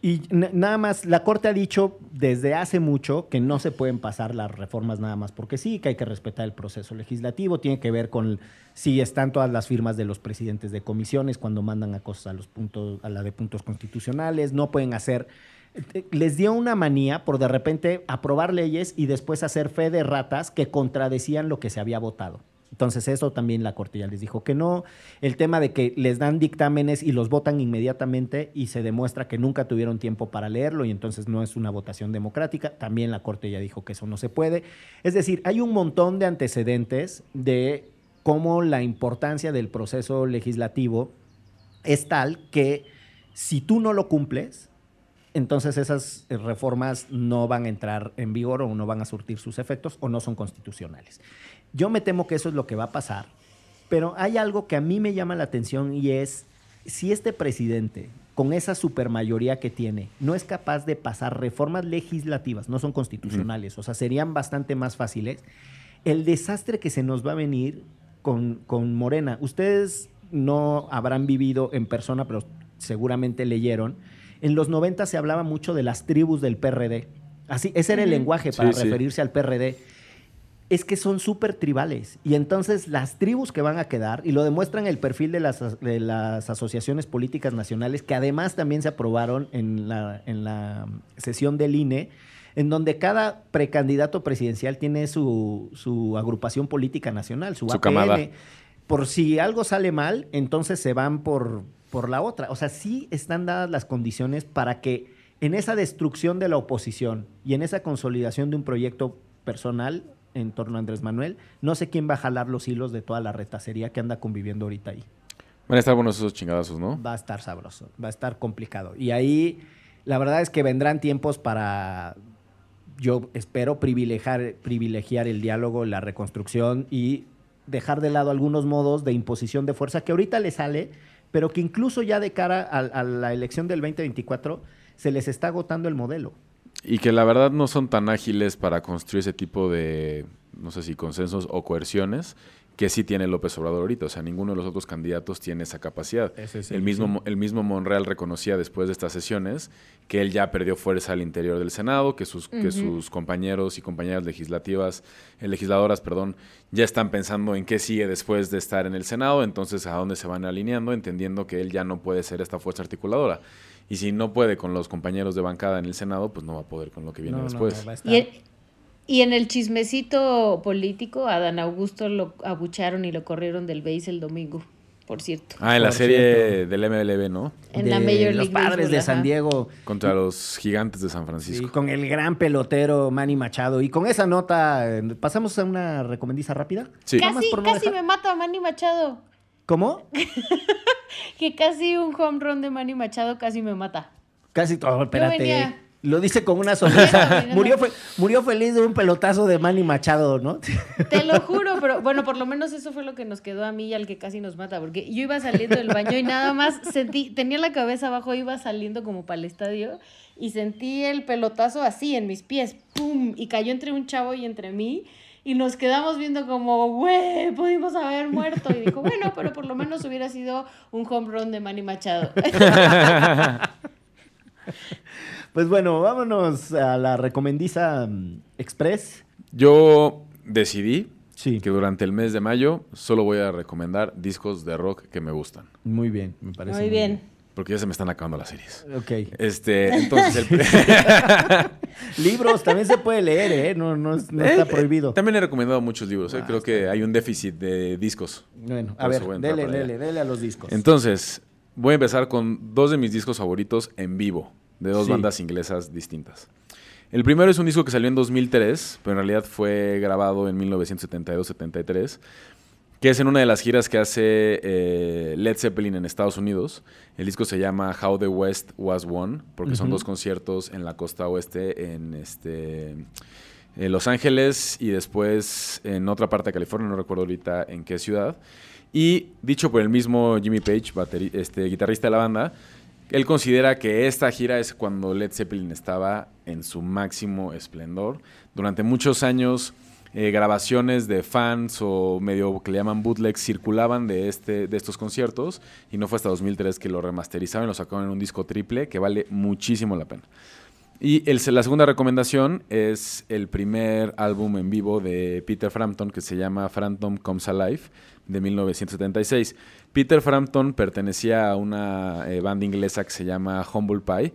Y nada más, la Corte ha dicho desde hace mucho que no se pueden pasar las reformas nada más porque sí, que hay que respetar el proceso legislativo, tiene que ver con si están todas las firmas de los presidentes de comisiones cuando mandan a cosas a los puntos, a la de puntos constitucionales, no pueden hacer eh, les dio una manía por de repente aprobar leyes y después hacer fe de ratas que contradecían lo que se había votado. Entonces eso también la Corte ya les dijo que no. El tema de que les dan dictámenes y los votan inmediatamente y se demuestra que nunca tuvieron tiempo para leerlo y entonces no es una votación democrática. También la Corte ya dijo que eso no se puede. Es decir, hay un montón de antecedentes de cómo la importancia del proceso legislativo es tal que si tú no lo cumples, entonces esas reformas no van a entrar en vigor o no van a surtir sus efectos o no son constitucionales. Yo me temo que eso es lo que va a pasar, pero hay algo que a mí me llama la atención y es si este presidente, con esa supermayoría que tiene, no es capaz de pasar reformas legislativas, no son constitucionales, o sea, serían bastante más fáciles, el desastre que se nos va a venir con, con Morena. Ustedes no habrán vivido en persona, pero seguramente leyeron. En los 90 se hablaba mucho de las tribus del PRD. Así, ese era el lenguaje para Sí, sí. referirse al PRD. Es que son súper tribales. Y entonces las tribus que van a quedar, y lo demuestran el perfil de las, as- de las asociaciones políticas nacionales, que además también se aprobaron en la, en la sesión del INE, en donde cada precandidato presidencial tiene su, su agrupación política nacional, su, Su APN. camada. Por si algo sale mal, entonces se van por, por la otra. O sea, sí están dadas las condiciones para que en esa destrucción de la oposición y en esa consolidación de un proyecto personal en torno a Andrés Manuel, no sé quién va a jalar los hilos de toda la retacería que anda conviviendo ahorita ahí. Van a estar buenos esos chingadazos, ¿no? Va a estar sabroso, va a estar complicado. Y ahí la verdad es que vendrán tiempos para, yo espero, privilegiar, privilegiar el diálogo, la reconstrucción y dejar de lado algunos modos de imposición de fuerza que ahorita le sale, pero que incluso ya de cara a, a la elección del 2024 se les está agotando el modelo. Y que la verdad no son tan ágiles para construir ese tipo de, no sé si consensos o coerciones que sí tiene López Obrador ahorita. O sea, ninguno de los otros candidatos tiene esa capacidad. El, mismo, el mismo Monreal reconocía después de estas sesiones que él ya perdió fuerza al interior del Senado, que sus, que sus compañeros y compañeras legislativas, eh, legisladoras, perdón, ya están pensando en qué sigue después de estar en el Senado, entonces a dónde se van alineando, entendiendo que él ya no puede ser esta fuerza articuladora. Y si no puede con los compañeros de bancada en el Senado, pues no va a poder con lo que viene No, después. no, va a estar- Y en, y en el chismecito político, a Dan Augusto lo abucharon y lo corrieron del base el domingo, por cierto. Ah, en la Por serie cierto. del MLB, ¿no? En la de Major los League padres Baseball, de. San Diego. Contra los gigantes de San Francisco. Con el gran pelotero Manny Machado. Y con esa nota, eh, ¿pasamos a una recomendiza rápida? Sí. Casi, casi dejar- me mata Manny Machado. ¿Cómo? Que casi un home run de Manny Machado casi me mata. Casi todo, espérate. venía- Lo dice con una sonrisa. murió, fe- murió feliz de un pelotazo de Manny Machado, ¿no? Te lo juro, pero bueno, por lo menos eso fue lo que nos quedó a mí y al que casi nos mata, porque yo iba saliendo del baño y nada más sentí, tenía la cabeza abajo, iba saliendo como para el estadio y sentí el pelotazo así en mis pies, ¡pum! Y cayó entre un chavo y entre mí. Y nos quedamos viendo como, güey, pudimos haber muerto. Y dijo, bueno, pero por lo menos hubiera sido un home run de Manny Machado. Pues bueno, vámonos a la recomendiza mm, express. Yo decidí Sí. que durante el mes de mayo solo voy a recomendar discos de rock que me gustan. Muy bien, me parece. Muy bien. Porque ya se me están acabando las series. Ok. Este, entonces el Libros también se puede leer, ¿eh? No, no, no está eh, prohibido. También he recomendado muchos libros. ¿eh? Ah, Creo que hay un déficit de discos. Bueno, a ver, dele, dele, dele a los discos. Entonces, voy a empezar con dos de mis discos favoritos en vivo, de dos Sí. bandas inglesas distintas. El primero es un disco que salió en 2003, pero en realidad fue grabado en 1972-73, que es en una de las giras que hace eh, Led Zeppelin en Estados Unidos. El disco se llama How the West Was Won, porque son dos conciertos en la costa oeste, en este... en Los Ángeles y después en otra parte de California, no recuerdo ahorita en qué ciudad. Y dicho por el mismo Jimmy Page, este, guitarrista de la banda, él considera que esta gira es cuando Led Zeppelin estaba en su máximo esplendor. Durante muchos años, eh, grabaciones de fans o medio que le llaman bootlegs circulaban de, este, de estos conciertos y no fue hasta 2003 que lo remasterizaron y lo sacaron en un disco triple que vale muchísimo la pena. Y la segunda recomendación es el primer álbum en vivo de Peter Frampton que se llama Frampton Comes Alive de 1976. Peter Frampton pertenecía a una eh, banda inglesa que se llama Humble Pie.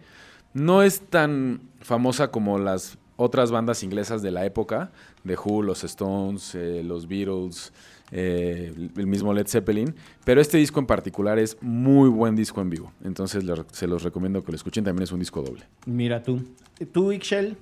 No es tan famosa como las otras bandas inglesas de la época, The Who, los Stones, eh, los Beatles, eh, el mismo Led Zeppelin, pero este disco en particular es muy buen disco en vivo, entonces se los recomiendo que lo escuchen, también es un disco doble. Mira tú. ¿Tú, Ixchel?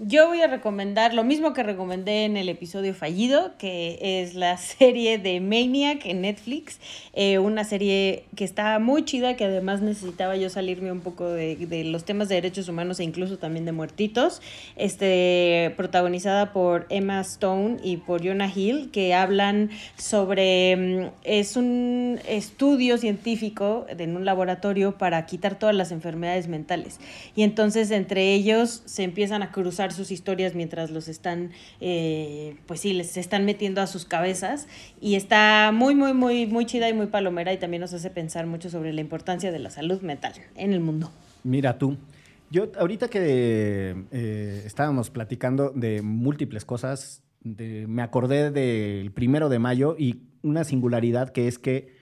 Yo voy a recomendar lo mismo que recomendé en el episodio fallido, que es la serie de Maniac en Netflix, eh, una serie que está muy chida, que además necesitaba yo salirme un poco de, de los temas de derechos humanos e incluso también de muertitos, este, protagonizada por Emma Stone y por Jonah Hill, que hablan sobre, mm, es un estudio científico en un laboratorio para quitar todas las enfermedades mentales. Y entonces entre ellos se empiezan a cruzar sus historias mientras los están, eh, pues sí, les están metiendo a sus cabezas. Y está muy, muy, muy, muy chida y muy palomera y también nos hace pensar mucho sobre la importancia de la salud mental en el mundo. Mira tú. Yo ahorita que eh, estábamos platicando de múltiples cosas, me acordé del primero de mayo y una singularidad que es que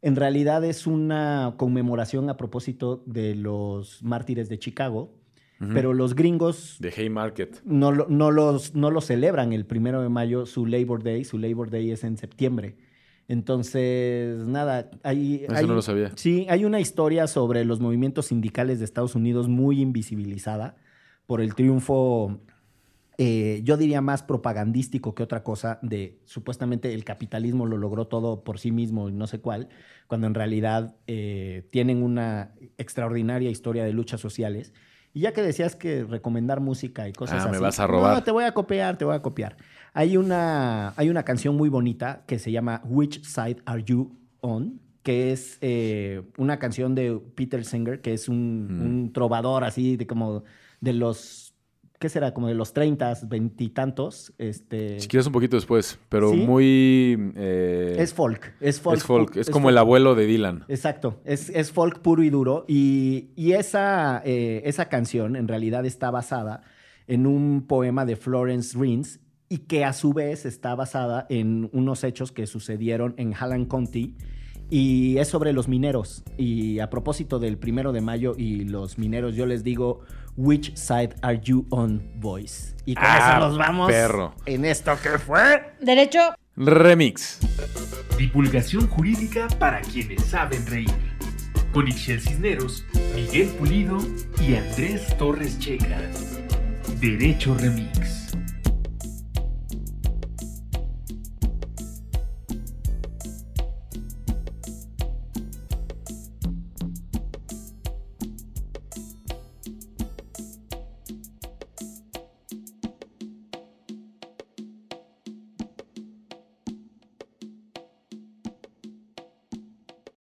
en realidad es una conmemoración a propósito de los mártires de Chicago, Ujú. pero los gringos De Haymarket. no, no, los, no lo celebran el primero de mayo, su Labor Day. Su Labor Day es en septiembre. Entonces, nada, hay, Eso hay- no lo sabía. Sí, hay una historia sobre los movimientos sindicales de Estados Unidos muy invisibilizada por el triunfo, eh, yo diría más propagandístico que otra cosa, de supuestamente el capitalismo lo logró todo por sí mismo y no sé cuál, cuando en realidad eh, tienen una extraordinaria historia de luchas sociales. Y ya que decías que recomendar música y cosas Ah, me así. vas a robar. No, te voy a copiar, te voy a copiar. Hay una, hay una canción muy bonita que se llama Which Side Are You On? que es eh, una canción de Peter Singer, que es un, Mm. un trovador así de como de los, ¿qué será? Como de los 30, veintitantos. Este, Si quieres un poquito después, pero ¿Sí? muy... eh, es folk, es folk. Es folk. Es como folk. el abuelo de Dylan. Exacto, es, es folk puro y duro. Y, y esa, eh, esa canción en realidad está basada en un poema de Florence Rins y que a su vez está basada en unos hechos que sucedieron en Halland County y es sobre los mineros. Y a propósito del primero de mayo y los mineros, yo les digo, which side are you on, boys? Y con Ah, eso nos vamos perro. en esto que fue. Derecho, Remix. Divulgación jurídica para quienes saben reír. Con Ixel Cisneros, Miguel Pulido y Andrés Torres Checa. Derecho Remix.